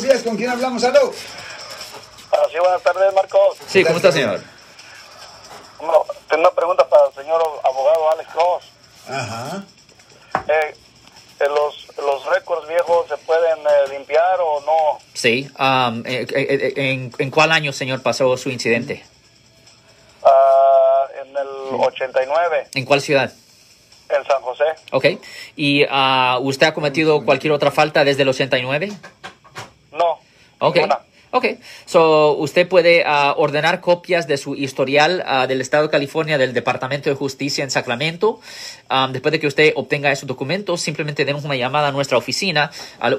buenos días. ¿Con quién hablamos? ¿Aló? Ah, sí, buenas tardes, Marcos. Sí, ¿cómo está, señor? No, tengo una pregunta para el señor abogado Alex Cross. Ajá. Eh, eh, los, ¿Los récords viejos se pueden eh, limpiar o no? Sí. um, eh, eh, eh, en, ¿En cuál año, señor, pasó su incidente? Ah, en el 89, ¿En cuál ciudad? en San José. Ok. ¿Y ah, usted ha cometido cualquier otra falta desde el 89? Ok. Ok, so usted puede ah, ordenar copias de su historial ah, del Estado de California del Departamento de Justicia en Sacramento. Ah, después de que usted obtenga esos documentos, simplemente denos una llamada a nuestra oficina al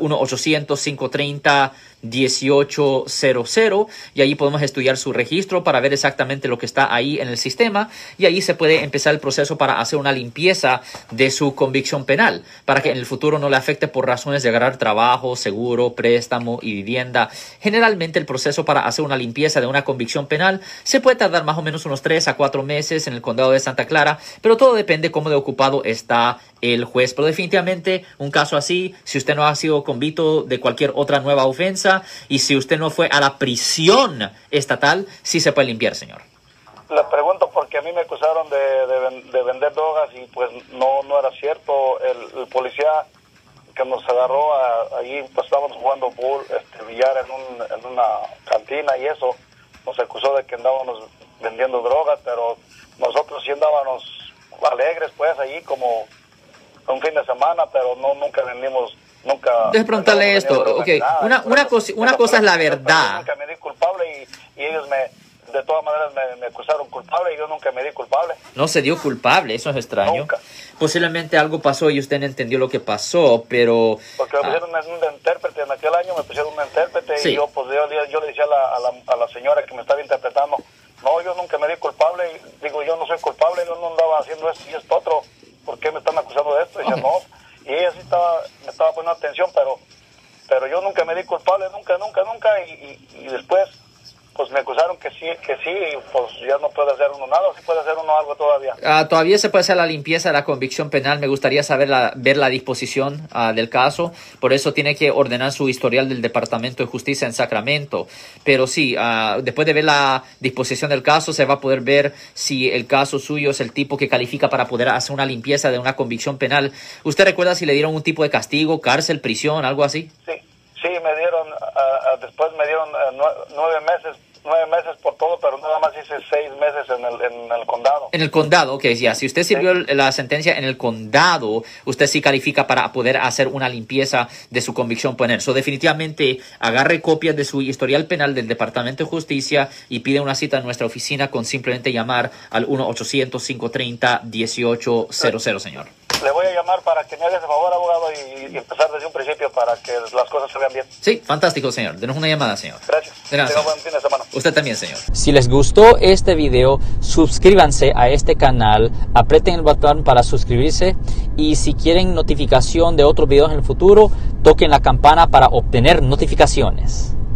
1-800-530-1800 y ahí podemos estudiar su registro para ver exactamente lo que está ahí en el sistema y ahí se puede empezar el proceso para hacer una limpieza de su convicción penal para que en el futuro no le afecte por razones de agarrar trabajo, seguro, préstamo y vivienda. Generalmente el proceso para hacer una limpieza de una convicción penal se puede tardar más o menos unos 3 a 4 meses en el condado de Santa Clara, pero todo depende cómo de ocupado está el juez. Pero definitivamente un caso así, si usted no ha sido convicto de cualquier otra nueva ofensa y si usted no fue a la prisión estatal, sí se puede limpiar, señor. Le pregunto porque a mí me acusaron de, de ven- de vender drogas y pues no no era cierto. El, policía que nos agarró a- allí, pues estábamos jugando pool, este, billar en, un, en una cantina y eso, nos acusó de que andábamos vendiendo drogas, pero nosotros sí andábamos alegres pues allí como un fin de semana, pero no nunca vendimos, nunca... Preguntarle esto, ok, una- una cosa- una cosa es la yo verdad. nunca me di culpable y, y ellos me, de todas maneras me, me acusaron culpable y yo nunca me di culpable. No se dio culpable, eso es extraño. Nunca. Posiblemente algo pasó y usted no entendió lo que pasó, pero... Porque me ah, pusieron un, un intérprete en aquel año, me pusieron un intérprete Sí. y yo, pues, yo, yo le decía a la, a, la, a la señora que me estaba interpretando, no, yo nunca me di culpable, y digo, yo no soy culpable, yo no andaba haciendo esto y esto otro, ¿por qué me están acusando de esto? Y dice, Ok. no, y ella sí estaba, estaba poniendo atención, pero pero yo nunca me di culpable, nunca, nunca, nunca, y, y, y después, pues me acusaron que sí, que sí, y pues ya no puede hacer uno nada, o sí puede hacer uno algo todavía. Ah, todavía se puede hacer la limpieza de la convicción penal. Me gustaría saber la, ver la disposición ah, del caso. Por eso tiene que ordenar su historial del Departamento de Justicia en Sacramento. Pero sí, ah, después de ver la disposición del caso, se va a poder ver si el caso suyo es el tipo que califica para poder hacer una limpieza de una convicción penal. ¿Usted recuerda si le dieron un tipo de castigo, cárcel, prisión, algo así? Sí, dieron, ah, ah, después me dieron nue- nueve meses, nueve meses por todo, pero nada más hice seis meses en el, en el condado. En el condado, ok, ya. Si usted sirvió la sentencia en el condado, usted sí califica para poder hacer una limpieza de su convicción penal. So, definitivamente, agarre copias de su historial penal del Departamento de Justicia y pide una cita en nuestra oficina con simplemente llamar al 1-800-530-1800, señor. Llamar para que me haga ese favor, abogado, y, y empezar desde un principio para que las cosas se vean bien. Sí, fantástico, señor. Denos una llamada, señor. Gracias. Tenga buen fin de semana. Usted también, señor. Si les gustó este video, suscríbanse a este canal, aprieten el botón para suscribirse y si quieren notificación de otros videos en el futuro, toquen la campana para obtener notificaciones.